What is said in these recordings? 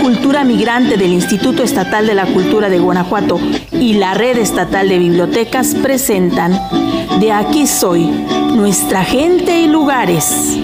Cultura Migrante del Instituto Estatal de la Cultura de Guanajuato y la Red Estatal de Bibliotecas presentan De aquí soy, nuestra gente y lugares.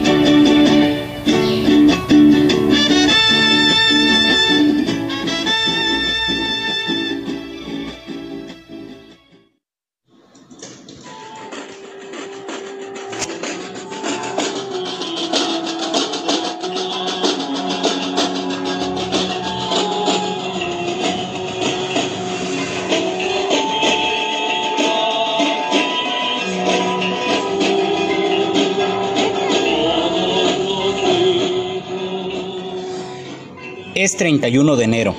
Es 31 de enero,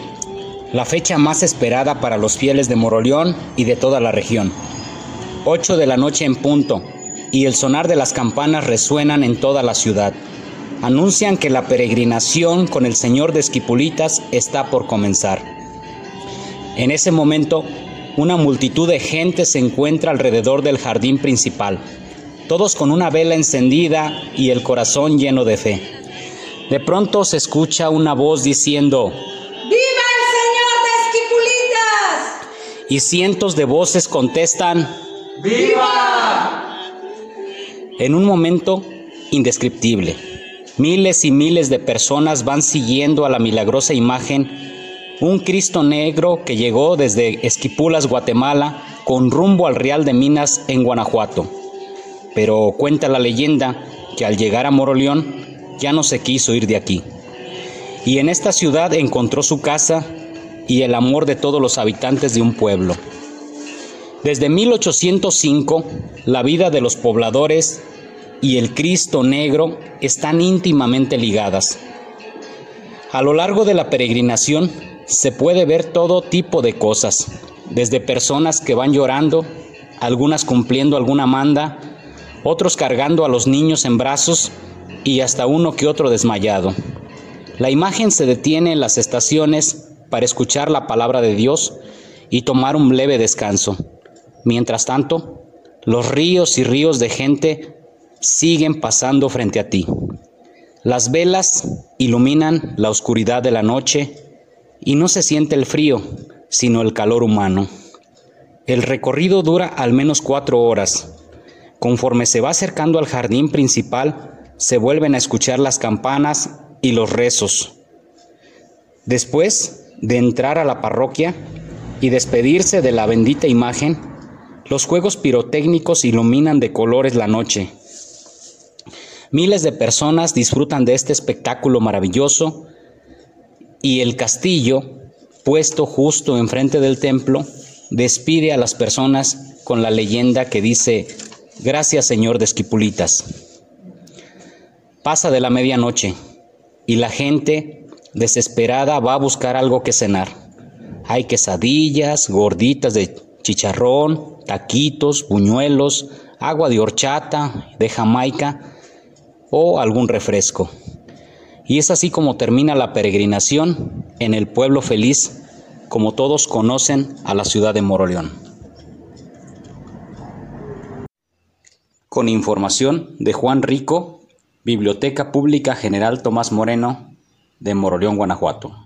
la fecha más esperada para los fieles de Moroleón y de toda la región. 8 de la noche en punto, y el sonar de las campanas resuenan en toda la ciudad. Anuncian que la peregrinación con el Señor de Esquipulitas está por comenzar. En ese momento, una multitud de gente se encuentra alrededor del jardín principal, todos con una vela encendida y el corazón lleno de fe. De pronto se escucha una voz diciendo, ¡Viva el Señor de Esquipulitas! Y cientos de voces contestan, ¡Viva! En un momento indescriptible, miles y miles de personas van siguiendo a la milagrosa imagen, un Cristo negro que llegó desde Esquipulas, Guatemala, con rumbo al Real de Minas en Guanajuato. Pero cuenta la leyenda que al llegar a Moroleón, ya no se quiso ir de aquí. Y en esta ciudad encontró su casa y el amor de todos los habitantes de un pueblo. Desde 1805, la vida de los pobladores y el Cristo negro están íntimamente ligadas. A lo largo de la peregrinación se puede ver todo tipo de cosas, desde personas que van llorando, algunas cumpliendo alguna manda, otros cargando a los niños en brazos y hasta uno que otro desmayado. La imagen se detiene en las estaciones para escuchar la palabra de Dios y tomar un leve descanso. Mientras tanto, los ríos y ríos de gente siguen pasando frente a ti. Las velas iluminan la oscuridad de la noche y no se siente el frío, sino el calor humano. El recorrido dura al menos cuatro horas. Conforme se va acercando al jardín principal, se vuelven a escuchar las campanas y los rezos. Después de entrar a la parroquia y despedirse de la bendita imagen, los juegos pirotécnicos iluminan de colores la noche. Miles de personas disfrutan de este espectáculo maravilloso y el castillo, puesto justo enfrente del templo, despide a las personas con la leyenda que dice, Gracias Señor de Esquipulitas. Pasa de la medianoche y la gente desesperada va a buscar algo que cenar. Hay quesadillas, gorditas de chicharrón, taquitos, buñuelos, agua de horchata, de Jamaica o algún refresco. Y es así como termina la peregrinación en el pueblo feliz, como todos conocen a la ciudad de Moroleón. Con información de Juan Rico Biblioteca Pública General Tomás Moreno de Moroleón, Guanajuato.